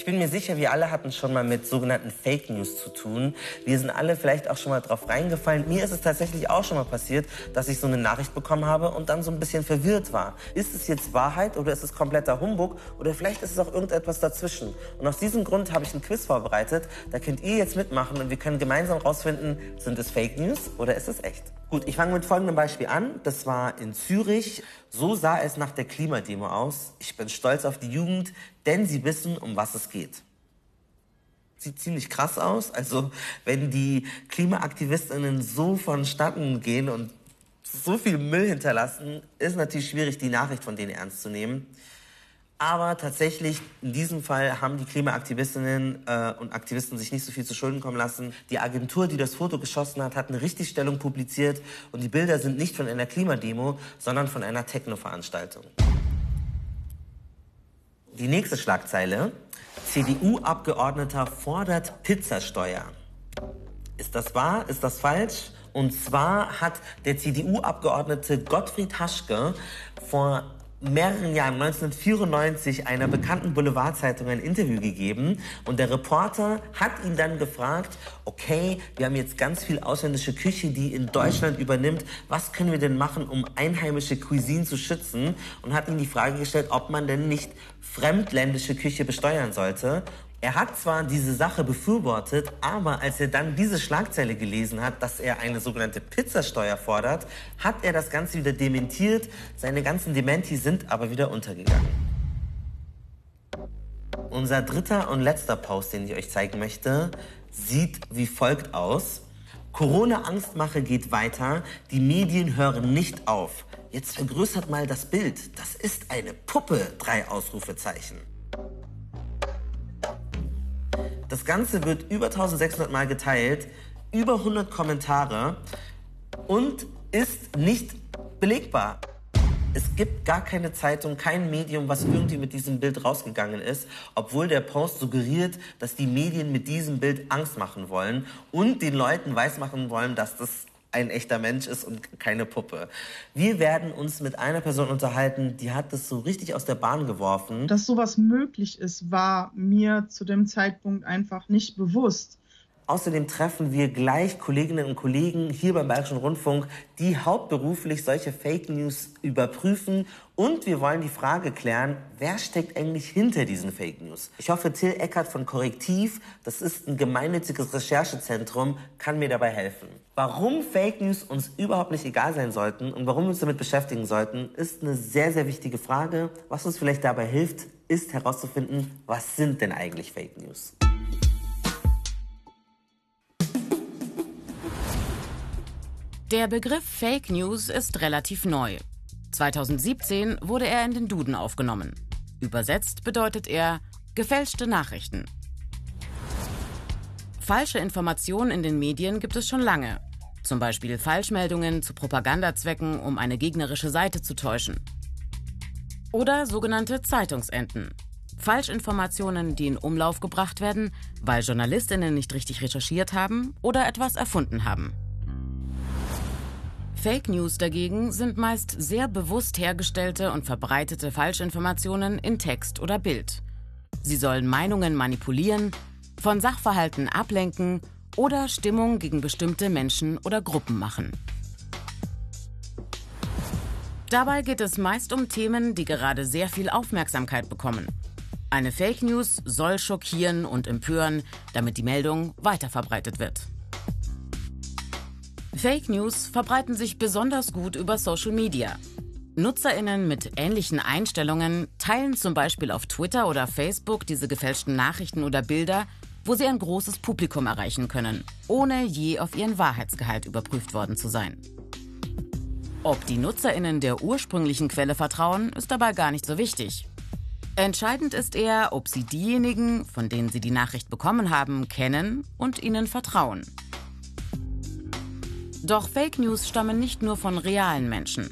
Ich bin mir sicher, wir alle hatten schon mal mit sogenannten Fake News zu tun. Wir sind alle vielleicht auch schon mal drauf reingefallen. Mir ist es tatsächlich auch schon mal passiert, dass ich so eine Nachricht bekommen habe und dann so ein bisschen verwirrt war. Ist es jetzt Wahrheit oder ist es kompletter Humbug oder vielleicht ist es auch irgendetwas dazwischen? Und aus diesem Grund habe ich ein Quiz vorbereitet. Da könnt ihr jetzt mitmachen und wir können gemeinsam rausfinden, sind es Fake News oder ist es echt? Gut, ich fange mit folgendem Beispiel an. Das war in Zürich. So sah es nach der Klimademo aus. Ich bin stolz auf die Jugend, denn sie wissen, um was es geht. Sieht ziemlich krass aus. Also, wenn die KlimaaktivistInnen so vonstatten gehen und so viel Müll hinterlassen, ist natürlich schwierig, die Nachricht von denen ernst zu nehmen. Aber tatsächlich, in diesem Fall haben die Klimaaktivistinnen äh, und Aktivisten sich nicht so viel zu Schulden kommen lassen. Die Agentur, die das Foto geschossen hat, hat eine Richtigstellung publiziert und die Bilder sind nicht von einer Klimademo, sondern von einer Techno-Veranstaltung. Die nächste Schlagzeile. CDU-Abgeordneter fordert Pizzasteuer. Ist das wahr? Ist das falsch? Und zwar hat der CDU-Abgeordnete Gottfried Haschke vor mehreren Jahren, 1994, einer bekannten Boulevardzeitung ein Interview gegeben. Und der Reporter hat ihn dann gefragt, okay, wir haben jetzt ganz viel ausländische Küche, die in Deutschland übernimmt, was können wir denn machen, um einheimische Cuisine zu schützen? Und hat ihm die Frage gestellt, ob man denn nicht fremdländische Küche besteuern sollte er hat zwar diese Sache befürwortet, aber als er dann diese Schlagzeile gelesen hat, dass er eine sogenannte Pizzasteuer fordert, hat er das Ganze wieder dementiert. Seine ganzen Dementi sind aber wieder untergegangen. Unser dritter und letzter Post, den ich euch zeigen möchte, sieht wie folgt aus. Corona-Angstmache geht weiter, die Medien hören nicht auf. Jetzt vergrößert mal das Bild. Das ist eine Puppe, drei Ausrufezeichen. Das Ganze wird über 1600 Mal geteilt, über 100 Kommentare und ist nicht belegbar. Es gibt gar keine Zeitung, kein Medium, was irgendwie mit diesem Bild rausgegangen ist, obwohl der Post suggeriert, dass die Medien mit diesem Bild Angst machen wollen und den Leuten weismachen wollen, dass das ein echter Mensch ist und keine Puppe. Wir werden uns mit einer Person unterhalten, die hat das so richtig aus der Bahn geworfen. Dass sowas möglich ist, war mir zu dem Zeitpunkt einfach nicht bewusst. Außerdem treffen wir gleich Kolleginnen und Kollegen hier beim Bayerischen Rundfunk, die hauptberuflich solche Fake News überprüfen. Und wir wollen die Frage klären, wer steckt eigentlich hinter diesen Fake News? Ich hoffe, Till Eckert von Korrektiv, das ist ein gemeinnütziges Recherchezentrum, kann mir dabei helfen. Warum Fake News uns überhaupt nicht egal sein sollten und warum wir uns damit beschäftigen sollten, ist eine sehr, sehr wichtige Frage. Was uns vielleicht dabei hilft, ist herauszufinden, was sind denn eigentlich Fake News? Der Begriff Fake News ist relativ neu. 2017 wurde er in den Duden aufgenommen. Übersetzt bedeutet er gefälschte Nachrichten. Falsche Informationen in den Medien gibt es schon lange. Zum Beispiel Falschmeldungen zu Propagandazwecken, um eine gegnerische Seite zu täuschen. Oder sogenannte Zeitungsenten. Falschinformationen, die in Umlauf gebracht werden, weil Journalistinnen nicht richtig recherchiert haben oder etwas erfunden haben. Fake News dagegen sind meist sehr bewusst hergestellte und verbreitete Falschinformationen in Text oder Bild. Sie sollen Meinungen manipulieren, von Sachverhalten ablenken oder Stimmung gegen bestimmte Menschen oder Gruppen machen. Dabei geht es meist um Themen, die gerade sehr viel Aufmerksamkeit bekommen. Eine Fake News soll schockieren und empören, damit die Meldung weiterverbreitet wird. Fake News verbreiten sich besonders gut über Social Media. Nutzerinnen mit ähnlichen Einstellungen teilen zum Beispiel auf Twitter oder Facebook diese gefälschten Nachrichten oder Bilder, wo sie ein großes Publikum erreichen können, ohne je auf ihren Wahrheitsgehalt überprüft worden zu sein. Ob die Nutzerinnen der ursprünglichen Quelle vertrauen, ist dabei gar nicht so wichtig. Entscheidend ist eher, ob sie diejenigen, von denen sie die Nachricht bekommen haben, kennen und ihnen vertrauen. Doch Fake News stammen nicht nur von realen Menschen.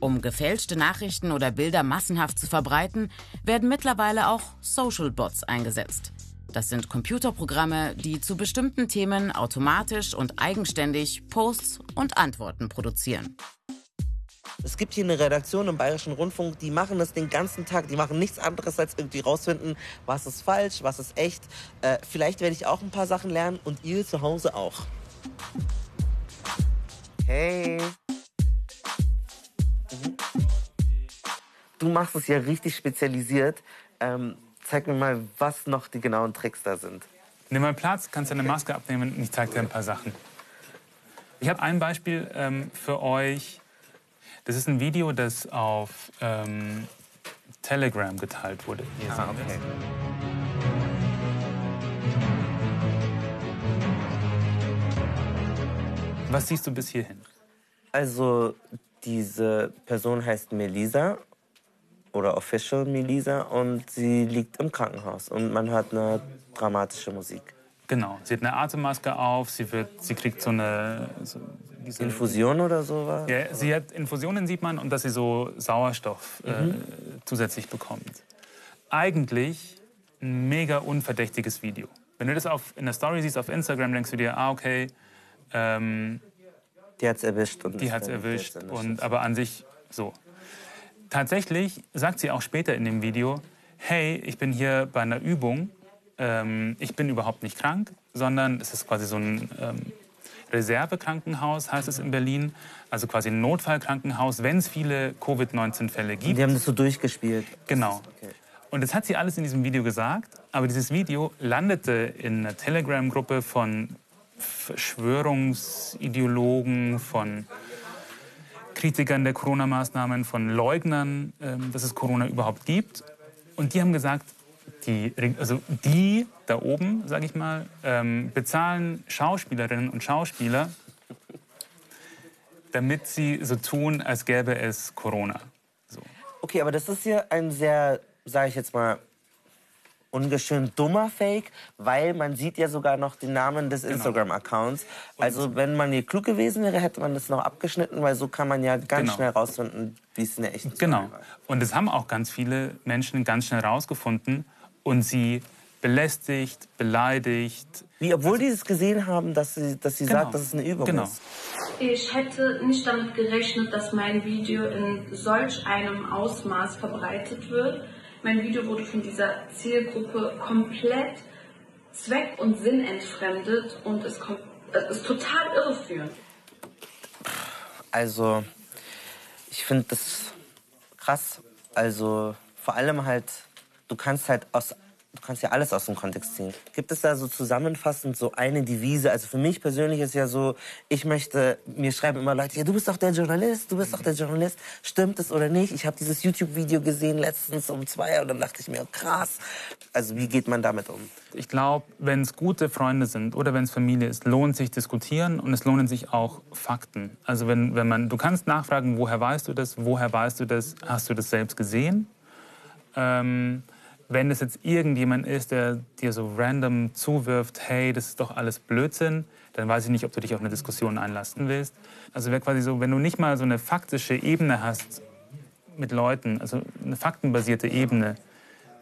Um gefälschte Nachrichten oder Bilder massenhaft zu verbreiten, werden mittlerweile auch Social Bots eingesetzt. Das sind Computerprogramme, die zu bestimmten Themen automatisch und eigenständig Posts und Antworten produzieren. Es gibt hier eine Redaktion im Bayerischen Rundfunk, die machen das den ganzen Tag. Die machen nichts anderes, als irgendwie rausfinden, was ist falsch, was ist echt. Äh, vielleicht werde ich auch ein paar Sachen lernen und ihr zu Hause auch. Hey. Mhm. Du machst es ja richtig spezialisiert. Ähm, zeig mir mal, was noch die genauen Tricks da sind. Nimm mal Platz, kannst deine Maske abnehmen und ich zeig dir ein paar Sachen. Ich habe ein Beispiel ähm, für euch. Das ist ein Video, das auf ähm, Telegram geteilt wurde. Hier Ah, okay. Was siehst du bis hierhin? Also, diese Person heißt Melisa oder Official Melisa und sie liegt im Krankenhaus und man hört eine dramatische Musik. Genau. Sie hat eine Atemmaske auf, sie, wird, sie kriegt so eine. So Infusion oder sowas? Ja, sie hat Infusionen, sieht man, und dass sie so Sauerstoff äh, zusätzlich bekommt. Eigentlich ein mega unverdächtiges Video. Wenn du das auf, in der Story siehst auf Instagram, denkst du dir, ah, okay, ähm, Die hat's erwischt. Und die hat es erwischt. Und, aber an sich so. Tatsächlich sagt sie auch später in dem Video, hey, ich bin hier bei einer Übung. Ähm, ich bin überhaupt nicht krank, sondern es ist quasi so ein ähm, Reservekrankenhaus, heißt es in Berlin. Also quasi ein Notfallkrankenhaus, wenn es viele Covid-19-Fälle gibt. Die haben das so durchgespielt. Genau. Okay. Und das hat sie alles in diesem Video gesagt, aber dieses Video landete in einer Telegram-Gruppe von Verschwörungsideologen, von Kritikern der Corona-Maßnahmen, von Leugnern, ähm, dass es Corona überhaupt gibt. Und die haben gesagt, die, also die da oben, sage ich mal, ähm, bezahlen Schauspielerinnen und Schauspieler, damit sie so tun, als gäbe es Corona. So. Okay, aber das ist hier ein sehr, sage ich jetzt mal, ungeschönt dummer Fake, weil man sieht ja sogar noch den Namen des Instagram-Accounts. Also wenn man hier klug gewesen wäre, hätte man das noch abgeschnitten, weil so kann man ja ganz Genau. schnell rausfinden, wie es in der echten Genau. War. Und das haben auch ganz viele Menschen ganz schnell rausgefunden und sie belästigt, beleidigt. Wie, obwohl die es gesehen haben, dass sie, dass sie Genau. sagt, dass es eine Übung Genau. ist. Ich hätte nicht damit gerechnet, dass mein Video in solch einem Ausmaß verbreitet wird. Mein Video wurde von dieser Zielgruppe komplett zweck- und sinnentfremdet und ist, ist total irreführend. Also, ich finde das krass. Also, vor allem halt, du kannst halt aus, du kannst ja alles aus dem Kontext ziehen. Gibt es da so zusammenfassend so eine Devise? Also für mich persönlich ist ja so, ich möchte, mir schreiben immer Leute, ja, du bist doch der Journalist, du bist doch der Journalist. Stimmt es oder nicht? Ich habe dieses YouTube-Video gesehen letztens um zwei und dann dachte ich mir, krass. Also wie geht man damit um? Ich glaube, wenn es gute Freunde sind oder wenn es Familie ist, lohnt sich diskutieren und es lohnen sich auch Fakten. Also wenn, wenn man, du kannst nachfragen, woher weißt du das, woher weißt du das, hast du das selbst gesehen? Ähm, wenn es jetzt irgendjemand ist, der dir so random zuwirft, hey, das ist doch alles Blödsinn, dann weiß ich nicht, ob du dich auf eine Diskussion einlassen willst. Also wäre quasi so, wenn du nicht mal so eine faktische Ebene hast mit Leuten, also eine faktenbasierte Ebene,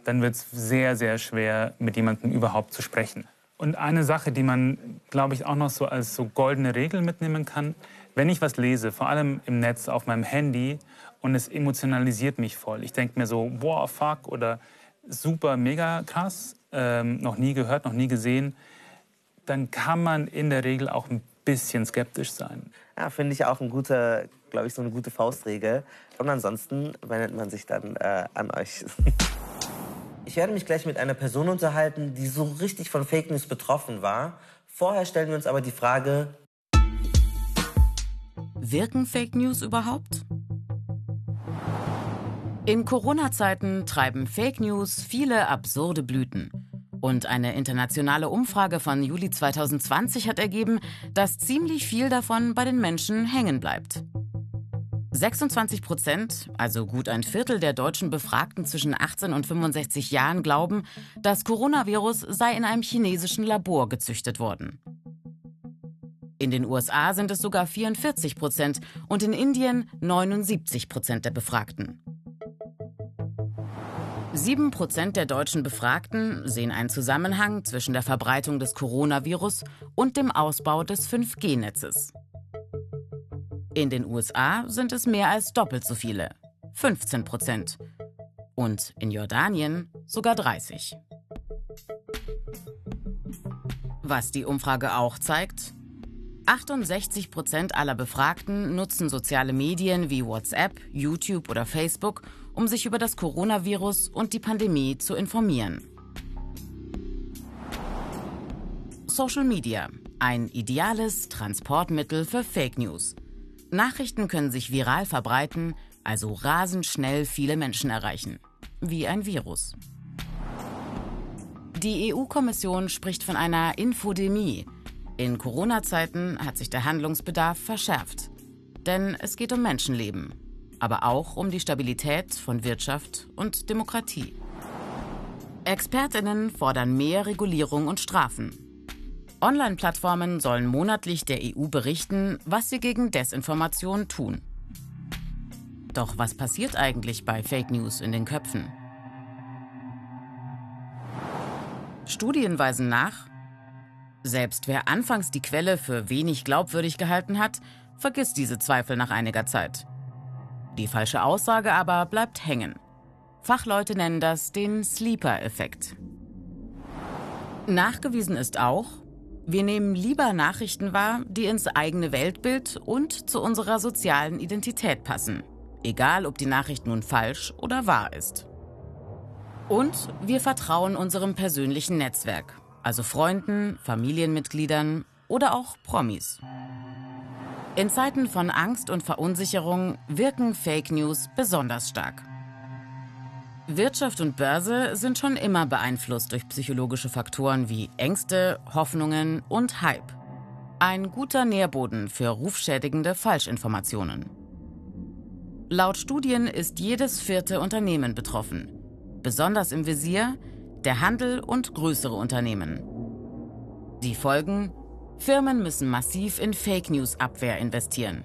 dann wird es sehr, sehr schwer, mit jemandem überhaupt zu sprechen. Und eine Sache, die man, glaube ich, auch noch so als so goldene Regel mitnehmen kann, wenn ich was lese, vor allem im Netz auf meinem Handy, und es emotionalisiert mich voll. Ich denke mir so, boah, fuck, oder super, mega krass, ähm, noch nie gehört, noch nie gesehen, dann kann man in der Regel auch ein bisschen skeptisch sein. Ja, finde ich auch ein guter, glaube ich, so eine gute Faustregel. Und ansonsten wendet man sich dann äh, an euch. Ich werde mich gleich mit einer Person unterhalten, die so richtig von Fake News betroffen war. Vorher stellen wir uns aber die Frage, Wirken Fake News überhaupt? In Corona-Zeiten treiben Fake News viele absurde Blüten. Und eine internationale Umfrage von Juli 2020 hat ergeben, dass ziemlich viel davon bei den Menschen hängen bleibt. 26 Prozent, also gut ein Viertel der deutschen Befragten zwischen 18 und 65 Jahren, glauben, das Coronavirus sei in einem chinesischen Labor gezüchtet worden. In den USA sind es sogar 44 Prozent und in Indien 79 Prozent der Befragten. Sieben Prozent der deutschen Befragten sehen einen Zusammenhang zwischen der Verbreitung des Coronavirus und dem Ausbau des 5G-Netzes. In den USA sind es mehr als doppelt so viele, 15 Prozent. Und in Jordanien sogar 30. Was die Umfrage auch zeigt, 68 Prozent aller Befragten nutzen soziale Medien wie WhatsApp, YouTube oder Facebook, um sich über das Coronavirus und die Pandemie zu informieren. Social Media, ein ideales Transportmittel für Fake News. Nachrichten können sich viral verbreiten, also rasend schnell viele Menschen erreichen. Wie ein Virus. Die EU-Kommission spricht von einer Infodemie. In Corona-Zeiten hat sich der Handlungsbedarf verschärft. Denn es geht um Menschenleben, aber auch um die Stabilität von Wirtschaft und Demokratie. Expertinnen fordern mehr Regulierung und Strafen. Online-Plattformen sollen monatlich der EU berichten, was sie gegen Desinformation tun. Doch was passiert eigentlich bei Fake News in den Köpfen? Studien weisen nach, selbst wer anfangs die Quelle für wenig glaubwürdig gehalten hat, vergisst diese Zweifel nach einiger Zeit. Die falsche Aussage aber bleibt hängen. Fachleute nennen das den Sleeper-Effekt. Nachgewiesen ist auch, wir nehmen lieber Nachrichten wahr, die ins eigene Weltbild und zu unserer sozialen Identität passen. Egal, ob die Nachricht nun falsch oder wahr ist. Und wir vertrauen unserem persönlichen Netzwerk, also Freunden, Familienmitgliedern oder auch Promis. In Zeiten von Angst und Verunsicherung wirken Fake News besonders stark. Wirtschaft und Börse sind schon immer beeinflusst durch psychologische Faktoren wie Ängste, Hoffnungen und Hype. Ein guter Nährboden für rufschädigende Falschinformationen. Laut Studien ist jedes vierte Unternehmen betroffen. Besonders im Visier der Handel und größere Unternehmen. Die Folgen? Firmen müssen massiv in Fake News Abwehr investieren.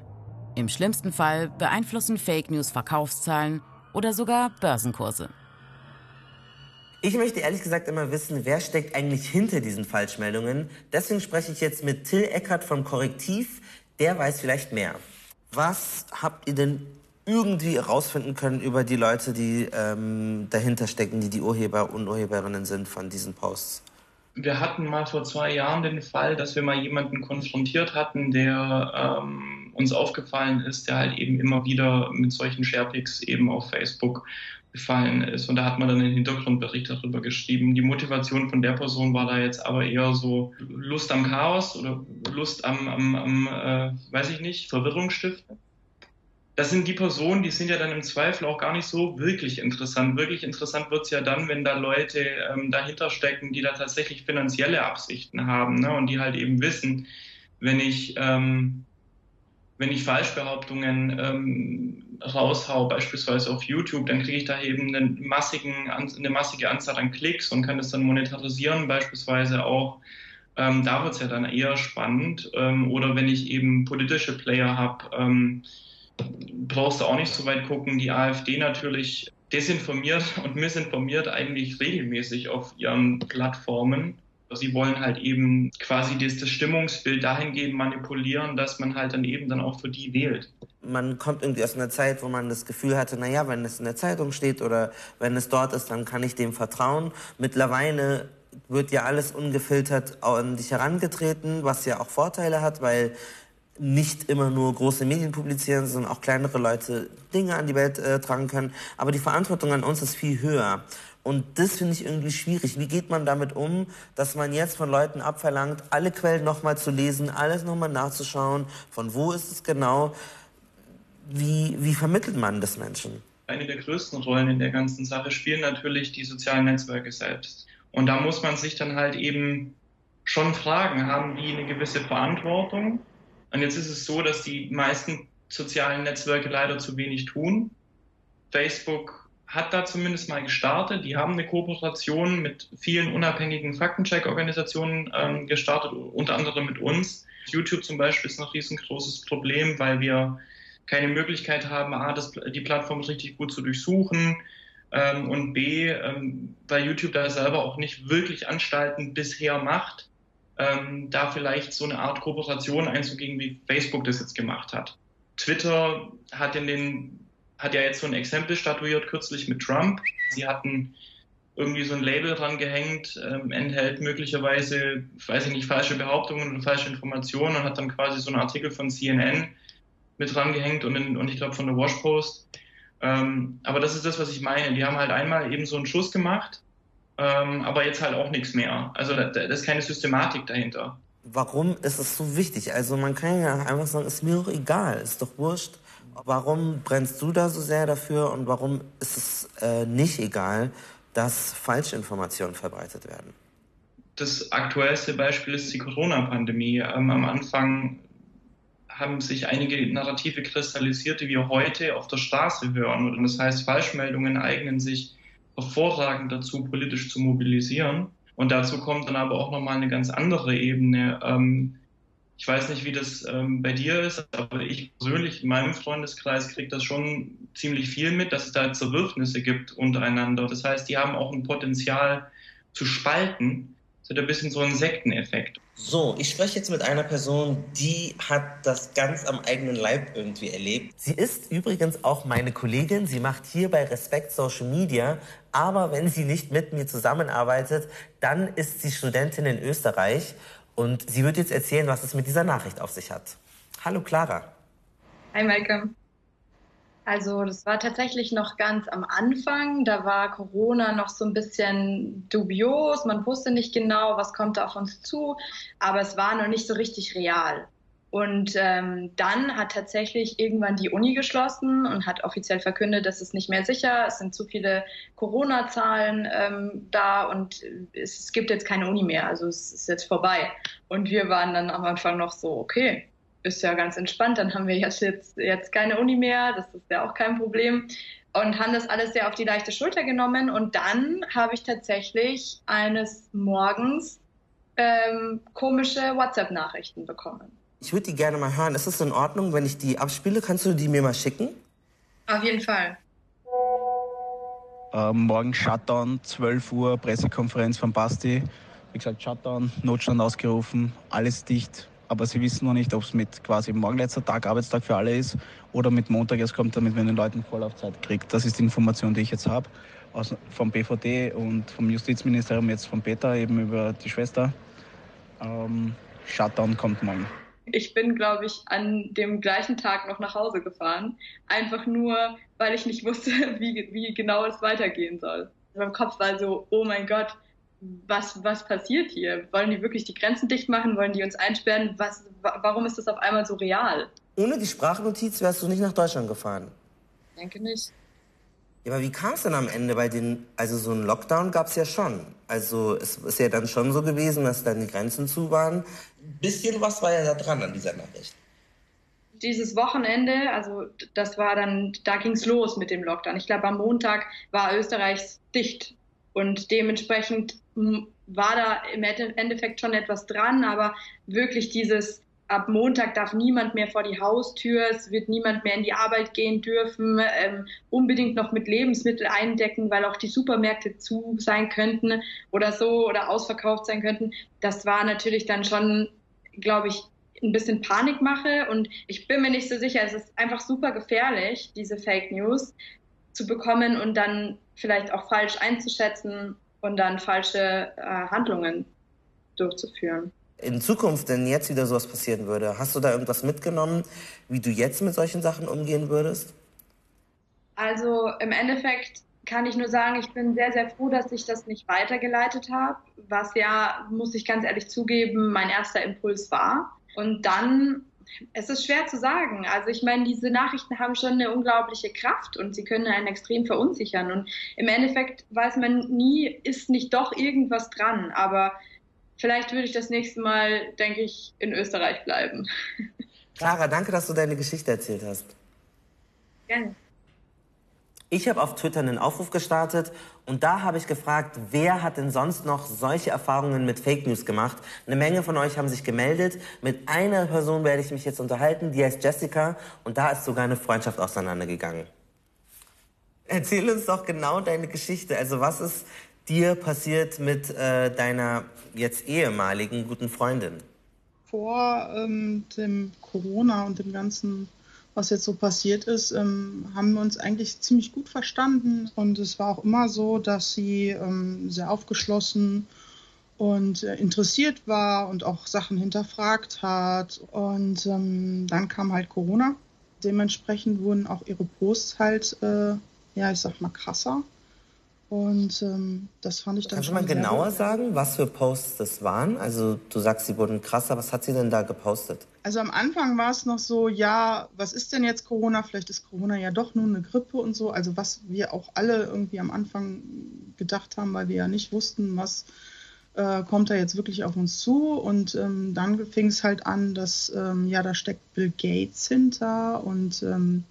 Im schlimmsten Fall beeinflussen Fake News Verkaufszahlen oder sogar Börsenkurse. Ich möchte ehrlich gesagt immer wissen, wer steckt eigentlich hinter diesen Falschmeldungen. Deswegen spreche ich jetzt mit Till Eckert vom Korrektiv. Der weiß vielleicht mehr. Was habt ihr denn irgendwie herausfinden können über die Leute, die ähm, dahinter stecken, die die Urheber und Urheberinnen sind von diesen Posts? Wir hatten mal vor zwei Jahren den Fall, dass wir mal jemanden konfrontiert hatten, der ähm, uns aufgefallen ist, der halt eben immer wieder mit solchen Sharepics eben auf Facebook gefallen ist. Und da hat man dann einen Hintergrundbericht darüber geschrieben. Die Motivation von der Person war da jetzt aber eher so Lust am Chaos oder Lust am, am, am äh, weiß ich nicht, Verwirrung stiften. Das sind die Personen, die sind ja dann im Zweifel auch gar nicht so wirklich interessant. Wirklich interessant wird es ja dann, wenn da Leute ähm, dahinter stecken, die da tatsächlich finanzielle Absichten haben ne? und die halt eben wissen, wenn ich ähm, wenn ich Falschbehauptungen ähm, raushau, beispielsweise auf YouTube, dann kriege ich da eben einen massigen, eine massige Anzahl an Klicks und kann das dann monetarisieren, beispielsweise auch. Ähm, da wird es ja dann eher spannend. Ähm, oder wenn ich eben politische Player habe, ähm, brauchst du auch nicht so weit gucken. Die AfD natürlich desinformiert und missinformiert eigentlich regelmäßig auf ihren Plattformen. Sie wollen halt eben quasi das, das Stimmungsbild dahingehend manipulieren, dass man halt dann eben dann auch für die wählt. Man kommt irgendwie aus einer Zeit, wo man das Gefühl hatte, naja, wenn es in der Zeitung steht oder wenn es dort ist, dann kann ich dem vertrauen. Mittlerweile wird ja alles ungefiltert an dich herangetreten, was ja auch Vorteile hat, weil nicht immer nur große Medien publizieren, sondern auch kleinere Leute Dinge an die Welt äh, tragen können. Aber die Verantwortung an uns ist viel höher. Und das finde ich irgendwie schwierig. Wie geht man damit um, dass man jetzt von Leuten abverlangt, alle Quellen nochmal zu lesen, alles nochmal nachzuschauen, von wo ist es genau? Wie, wie vermittelt man das Menschen? Eine der größten Rollen in der ganzen Sache spielen natürlich die sozialen Netzwerke selbst. Und da muss man sich dann halt eben schon fragen, haben die eine gewisse Verantwortung? Und jetzt ist es so, dass die meisten sozialen Netzwerke leider zu wenig tun. Facebook hat da zumindest mal gestartet. Die haben eine Kooperation mit vielen unabhängigen Faktencheck-Organisationen ähm, gestartet, unter anderem mit uns. YouTube zum Beispiel ist ein riesengroßes Problem, weil wir keine Möglichkeit haben, A, das, die Plattform richtig gut zu durchsuchen ähm, und B, ähm, weil YouTube da selber auch nicht wirklich Anstalten bisher macht, ähm, da vielleicht so eine Art Kooperation einzugehen, wie Facebook das jetzt gemacht hat. Twitter hat in den hat ja jetzt so ein Exempel statuiert kürzlich mit Trump. Sie hatten irgendwie so ein Label dran gehängt, ähm, enthält möglicherweise, ich weiß ich nicht, falsche Behauptungen oder falsche Informationen und hat dann quasi so einen Artikel von CNN mit dran gehängt und, und ich glaube von der Wash Post. Ähm, aber das ist das, was ich meine. Die haben halt einmal eben so einen Schuss gemacht, ähm, aber jetzt halt auch nichts mehr. Also da, da ist keine Systematik dahinter. Warum ist es so wichtig? Also man kann ja einfach sagen, ist mir auch egal, ist doch wurscht. Warum brennst du da so sehr dafür und warum ist es äh, nicht egal, dass Falschinformationen verbreitet werden? Das aktuellste Beispiel ist die Corona-Pandemie. Ähm, am Anfang haben sich einige Narrative kristallisiert, die wir heute auf der Straße hören. Und das heißt, Falschmeldungen eignen sich hervorragend dazu, politisch zu mobilisieren. Und dazu kommt dann aber auch nochmal eine ganz andere Ebene. Ähm, ich weiß nicht, wie das ähm, bei dir ist, aber ich persönlich in meinem Freundeskreis kriege das schon ziemlich viel mit, dass es da Zerwürfnisse gibt untereinander. Das heißt, die haben auch ein Potenzial zu spalten. Hat ein bisschen so einen Sekteneffekt. So, ich spreche jetzt mit einer Person, die hat das ganz am eigenen Leib irgendwie erlebt. Sie ist übrigens auch meine Kollegin. Sie macht hier bei Respekt Social Media. Aber wenn sie nicht mit mir zusammenarbeitet, dann ist sie Studentin in Österreich und sie wird jetzt erzählen, was es mit dieser Nachricht auf sich hat. Hallo Clara. Hi Malcolm. Also das war tatsächlich noch ganz am Anfang. Da war Corona noch so ein bisschen dubios. Man wusste nicht genau, was kommt da auf uns zu. Aber es war noch nicht so richtig real. Und ähm, dann hat tatsächlich irgendwann die Uni geschlossen und hat offiziell verkündet, dass es nicht mehr sicher, es sind zu viele Corona-Zahlen ähm, da und es, es gibt jetzt keine Uni mehr, also es ist jetzt vorbei. Und wir waren dann am Anfang noch so, okay, ist ja ganz entspannt, dann haben wir jetzt, jetzt, jetzt keine Uni mehr, das ist ja auch kein Problem. Und haben das alles sehr auf die leichte Schulter genommen. Und dann habe ich tatsächlich eines Morgens ähm, komische WhatsApp-Nachrichten bekommen. Ich würde die gerne mal hören. Ist es in Ordnung, wenn ich die abspiele? Kannst du die mir mal schicken? Auf jeden Fall. Äh, morgen Shutdown, 12 Uhr, Pressekonferenz von Basti. Wie gesagt, Shutdown, Notstand ausgerufen, alles dicht. Aber sie wissen noch nicht, ob es mit quasi morgen letzter Tag, Arbeitstag für alle ist oder mit Montag erst kommt, damit man den Leuten Vorlaufzeit kriegt. Das ist die Information, die ich jetzt habe. Vom BVD und vom Justizministerium, jetzt von Peter, eben über die Schwester. Ähm, Shutdown kommt morgen. Ich bin, glaube ich, an dem gleichen Tag noch nach Hause gefahren. Einfach nur, weil ich nicht wusste, wie, wie genau es weitergehen soll. Mein Kopf war so, oh mein Gott, was, was passiert hier? Wollen die wirklich die Grenzen dicht machen? Wollen die uns einsperren? Was, warum ist das auf einmal so real? Ohne die Sprachnotiz wärst du nicht nach Deutschland gefahren. Ich denke nicht. Ja, aber wie kam es denn am Ende bei den, also so einen Lockdown gab es ja schon. Also es ist ja dann schon so gewesen, dass dann die Grenzen zu waren. Ein bisschen was war ja da dran an dieser Nachricht. Dieses Wochenende, also das war dann, da ging es los mit dem Lockdown. Ich glaube, am Montag war Österreich dicht und dementsprechend war da im Endeffekt schon etwas dran, aber wirklich dieses ab Montag darf niemand mehr vor die Haustür, es wird niemand mehr in die Arbeit gehen dürfen, ähm, unbedingt noch mit Lebensmittel eindecken, weil auch die Supermärkte zu sein könnten oder so oder ausverkauft sein könnten. Das war natürlich dann schon, glaube ich, ein bisschen Panikmache und ich bin mir nicht so sicher, es ist einfach super gefährlich, diese Fake News zu bekommen und dann vielleicht auch falsch einzuschätzen und dann falsche äh, Handlungen durchzuführen in Zukunft, wenn jetzt wieder sowas passieren würde, hast du da irgendwas mitgenommen, wie du jetzt mit solchen Sachen umgehen würdest? Also im Endeffekt kann ich nur sagen, ich bin sehr, sehr froh, dass ich das nicht weitergeleitet habe, was ja, muss ich ganz ehrlich zugeben, mein erster Impuls war. Und dann, es ist schwer zu sagen. Also ich meine, diese Nachrichten haben schon eine unglaubliche Kraft und sie können einen extrem verunsichern. Und im Endeffekt weiß man nie, ist nicht doch irgendwas dran. Aber vielleicht würde ich das nächste Mal, denke ich, in Österreich bleiben. Clara, danke, dass du deine Geschichte erzählt hast. Gerne. Ich habe auf Twitter einen Aufruf gestartet und da habe ich gefragt, wer hat denn sonst noch solche Erfahrungen mit Fake News gemacht? Eine Menge von euch haben sich gemeldet. Mit einer Person werde ich mich jetzt unterhalten, die heißt Jessica und da ist sogar eine Freundschaft auseinandergegangen. Erzähl uns doch genau deine Geschichte. Also was ist dir passiert mit äh, deiner jetzt ehemaligen guten Freundin? Vor ähm, dem Corona und dem ganzen, was jetzt so passiert ist, ähm, haben wir uns eigentlich ziemlich gut verstanden. Und es war auch immer so, dass sie ähm, sehr aufgeschlossen und äh, interessiert war und auch Sachen hinterfragt hat. Und ähm, dann kam halt Corona. Dementsprechend wurden auch ihre Posts halt, äh, ja, ich sag mal, krasser. Und ähm, das fand ich dann Kannst schon du mal genauer sagen, was für Posts das waren? Also du sagst, sie wurden krasser. Was hat sie denn da gepostet? Also am Anfang war es noch so, ja, was ist denn jetzt Corona? Vielleicht ist Corona ja doch nur eine Grippe und so. Also was wir auch alle irgendwie am Anfang gedacht haben, weil wir ja nicht wussten, was äh, kommt da jetzt wirklich auf uns zu. Und ähm, dann fing es halt an, dass ähm, ja, da steckt Bill Gates hinter und ähm,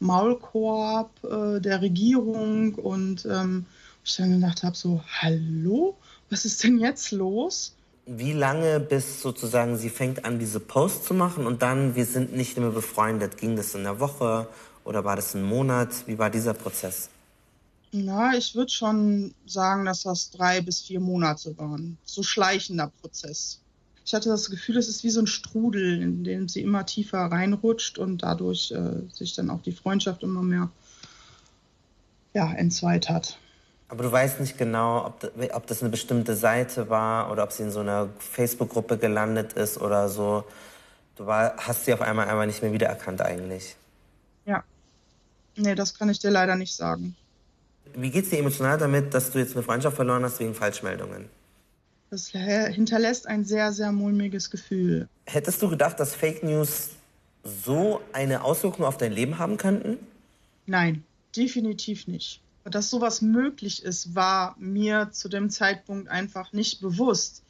Maulkorb äh, der Regierung und ähm, ich dann gedacht habe, so, hallo, was ist denn jetzt los? Wie lange bis sozusagen sie fängt an, diese Posts zu machen und dann, wir sind nicht mehr befreundet? Ging das in einer Woche oder war das ein Monat? Wie war dieser Prozess? Na, ich würde schon sagen, dass das drei bis vier Monate waren. So schleichender Prozess. Ich hatte das Gefühl, es ist wie so ein Strudel, in dem sie immer tiefer reinrutscht und dadurch äh, sich dann auch die Freundschaft immer mehr ja, entzweit hat. Aber du weißt nicht genau, ob, ob das eine bestimmte Seite war oder ob sie in so einer Facebook-Gruppe gelandet ist oder so. Du war, hast sie auf einmal einmal nicht mehr wiedererkannt eigentlich. Ja. Nee, das kann ich dir leider nicht sagen. Wie geht's dir emotional damit, dass du jetzt eine Freundschaft verloren hast wegen Falschmeldungen? Das hinterlässt ein sehr, sehr mulmiges Gefühl. Hättest du gedacht, dass Fake News so eine Auswirkung auf dein Leben haben könnten? Nein, definitiv nicht. Dass sowas möglich ist, war mir zu dem Zeitpunkt einfach nicht bewusst.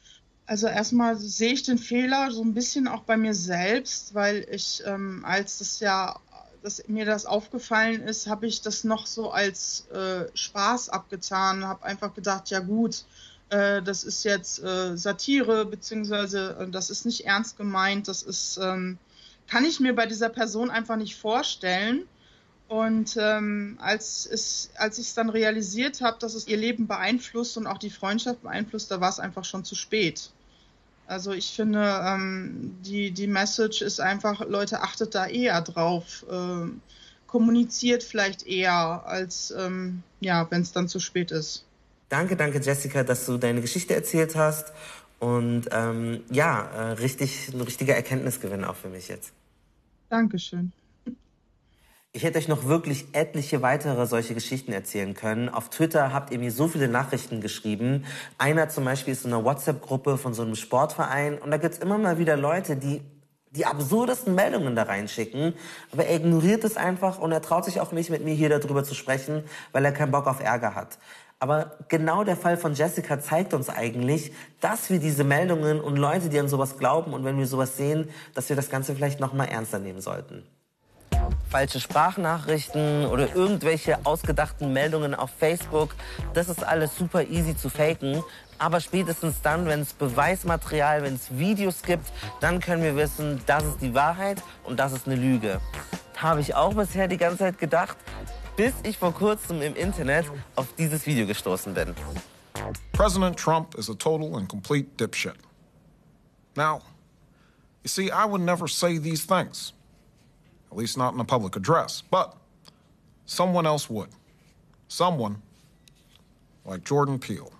Also erstmal sehe ich den Fehler so ein bisschen auch bei mir selbst, weil ich, ähm, als das ja, dass mir das aufgefallen ist, habe ich das noch so als äh, Spaß abgetan, habe einfach gedacht, ja gut, äh, das ist jetzt äh, Satire, beziehungsweise äh, das ist nicht ernst gemeint, das ist, ähm, kann ich mir bei dieser Person einfach nicht vorstellen. Und ähm, als, es, als ich es dann realisiert habe, dass es ihr Leben beeinflusst und auch die Freundschaft beeinflusst, da war es einfach schon zu spät. Also ich finde, ähm, die, die Message ist einfach, Leute, achtet da eher drauf. Äh, kommuniziert vielleicht eher, als ähm, ja, wenn es dann zu spät ist. Danke, danke Jessica, dass du deine Geschichte erzählt hast. Und ähm, ja, äh, richtig, ein richtiger Erkenntnisgewinn auch für mich jetzt. Dankeschön. Ich hätte euch noch wirklich etliche weitere solche Geschichten erzählen können. Auf Twitter habt ihr mir so viele Nachrichten geschrieben. Einer zum Beispiel ist in einer WhatsApp-Gruppe von so einem Sportverein und da gibt's immer mal wieder Leute, die die absurdesten Meldungen da reinschicken, aber er ignoriert es einfach und er traut sich auch nicht mit mir hier darüber zu sprechen, weil er keinen Bock auf Ärger hat. Aber genau der Fall von Jessica zeigt uns eigentlich, dass wir diese Meldungen und Leute, die an sowas glauben und wenn wir sowas sehen, dass wir das Ganze vielleicht noch mal ernster nehmen sollten. Falsche Sprachnachrichten oder irgendwelche ausgedachten Meldungen auf Facebook, das ist alles super easy zu faken. Aber spätestens dann, wenn es Beweismaterial, wenn es Videos gibt, dann können wir wissen, das ist die Wahrheit und das ist eine Lüge. Habe ich auch bisher die ganze Zeit gedacht bis ich vor kurzem im Internet auf dieses Video gestoßen bin. President Trump is a total and complete dipshit. Now, you see, I would never say these things, at least not in a public address, but someone else would. Someone like Jordan Peele.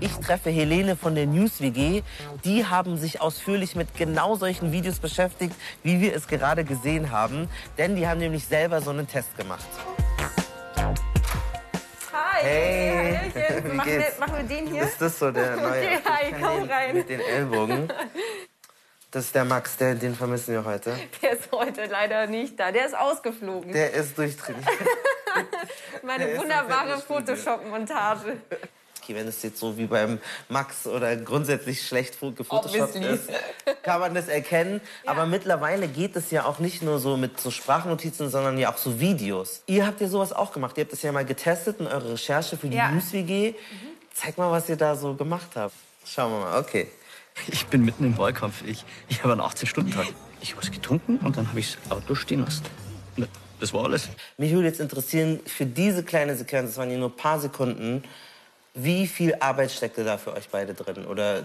Ich treffe Helene von der News WG. Die haben sich ausführlich mit genau solchen Videos beschäftigt, wie wir es gerade gesehen haben. Denn die haben nämlich selber so einen Test gemacht. Hi, Hey, Hallöchen. wie Machen wir, geht's? machen wir den hier? Ist das so der neue? Okay, hi, komm rein. Mit den Ellbogen. Das ist der Max, der, den vermissen wir heute. Der ist heute leider nicht da. Der ist ausgeflogen. Der ist durchtrainiert. Meine der wunderbare. Photoshop-Montage. Okay, wenn es jetzt so wie beim Max oder grundsätzlich schlecht fo- gefotoshoppt ist, kann man das erkennen. Aber mittlerweile geht es ja auch nicht nur so mit so Sprachnotizen, sondern ja auch so Videos. Ihr habt ja sowas auch gemacht. Ihr habt das ja mal getestet in eurer Recherche für die Ja. News-WG. Zeig mal, was ihr da so gemacht habt. Schauen wir mal, okay. Ich bin mitten im Wahlkampf. Ich, ich habe einen 18-Stunden-Tag. Ich habe was getrunken und dann habe ich das Auto stehen lassen. Das war alles. Mich würde jetzt interessieren, für diese kleine Sequenz, das waren ja nur ein paar Sekunden, wie viel Arbeit steckte da für euch beide drin? Oder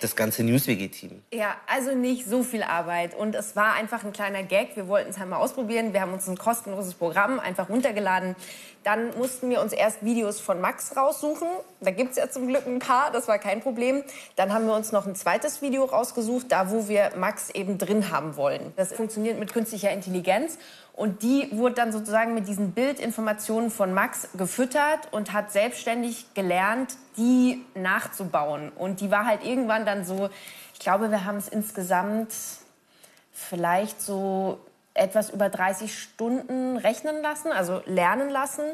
Das ganze News-WG-Team. Ja, also nicht so viel Arbeit. Und es war einfach ein kleiner Gag. Wir wollten es einmal ausprobieren. Wir haben uns ein kostenloses Programm einfach runtergeladen. Dann mussten wir uns erst Videos von Max raussuchen. Da gibt es ja zum Glück ein paar, das war kein Problem. Dann haben wir uns noch ein zweites Video rausgesucht, da wo wir Max eben drin haben wollen. Das funktioniert mit künstlicher Intelligenz. Und die wurde dann sozusagen mit diesen Bildinformationen von Max gefüttert und hat selbstständig gelernt, die nachzubauen. Und die war halt irgendwann dann so, ich glaube, wir haben es insgesamt vielleicht so etwas über 30 Stunden rechnen lassen, also lernen lassen.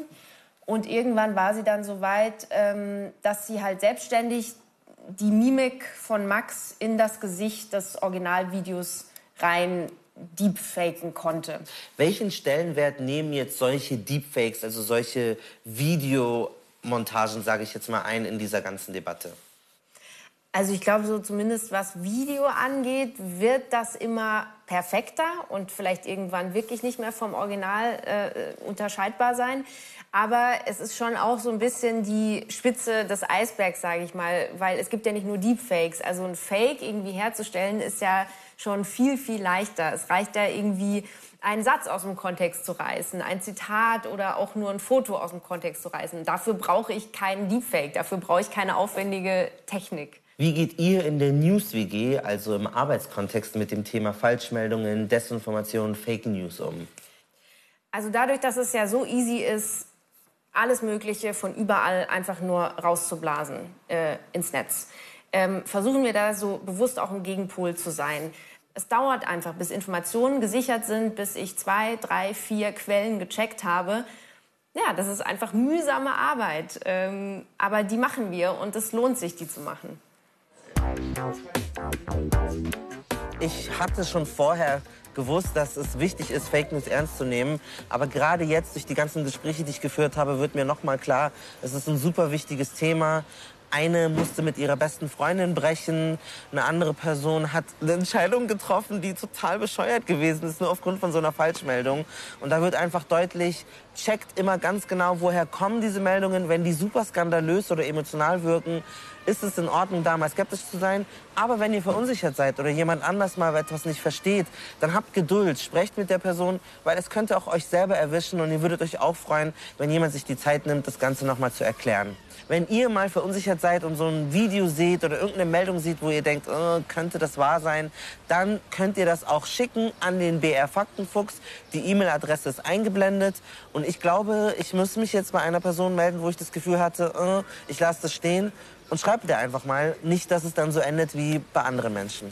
Und irgendwann war sie dann so weit, ähm, dass sie halt selbstständig die Mimik von Max in das Gesicht des Originalvideos rein deepfaken konnte. Welchen Stellenwert nehmen jetzt solche Deepfakes, also solche Videomontagen, sage ich jetzt mal, ein in dieser ganzen Debatte? Also ich glaube, so zumindest was Video angeht, wird das immer perfekter und vielleicht irgendwann wirklich nicht mehr vom Original äh, unterscheidbar sein. Aber es ist schon auch so ein bisschen die Spitze des Eisbergs, sage ich mal, weil es gibt ja nicht nur Deepfakes. Also ein Fake irgendwie herzustellen ist ja schon viel, viel leichter. Es reicht ja irgendwie, einen Satz aus dem Kontext zu reißen, ein Zitat oder auch nur ein Foto aus dem Kontext zu reißen. Dafür brauche ich keinen Deepfake, dafür brauche ich keine aufwendige Technik. Wie geht ihr in der News-WG, also im Arbeitskontext, mit dem Thema Falschmeldungen, Desinformation, Fake News um? Also dadurch, dass es ja so easy ist, alles Mögliche von überall einfach nur rauszublasen äh, ins Netz, ähm, versuchen wir da so bewusst auch ein Gegenpol zu sein. Es dauert einfach, bis Informationen gesichert sind, bis ich zwei, drei, vier Quellen gecheckt habe. Ja, das ist einfach mühsame Arbeit. Ähm, aber die machen wir und es lohnt sich, die zu machen. Ich hatte schon vorher gewusst, dass es wichtig ist, Fake News ernst zu nehmen. Aber gerade jetzt, durch die ganzen Gespräche, die ich geführt habe, wird mir noch mal klar, es ist ein super wichtiges Thema. Eine musste mit ihrer besten Freundin brechen. Eine andere Person hat eine Entscheidung getroffen, die total bescheuert gewesen ist, nur aufgrund von so einer Falschmeldung. Und da wird einfach deutlich, checkt immer ganz genau, woher kommen diese Meldungen. Wenn die super skandalös oder emotional wirken, ist es in Ordnung, da mal skeptisch zu sein. Aber wenn ihr verunsichert seid oder jemand anders mal etwas nicht versteht, dann habt Geduld, sprecht mit der Person, weil es könnte auch euch selber erwischen und ihr würdet euch auch freuen, wenn jemand sich die Zeit nimmt, das Ganze noch mal zu erklären. Wenn ihr mal verunsichert seid und so ein Video seht oder irgendeine Meldung seht, wo ihr denkt, oh, könnte das wahr sein, dann könnt ihr das auch schicken an den BR Faktenfuchs. Die E-Mail-Adresse ist eingeblendet. Und ich glaube, ich muss mich jetzt bei einer Person melden, wo ich das Gefühl hatte, oh, ich lasse das stehen. Und schreibt ihr einfach mal, nicht, dass es dann so endet wie bei anderen Menschen.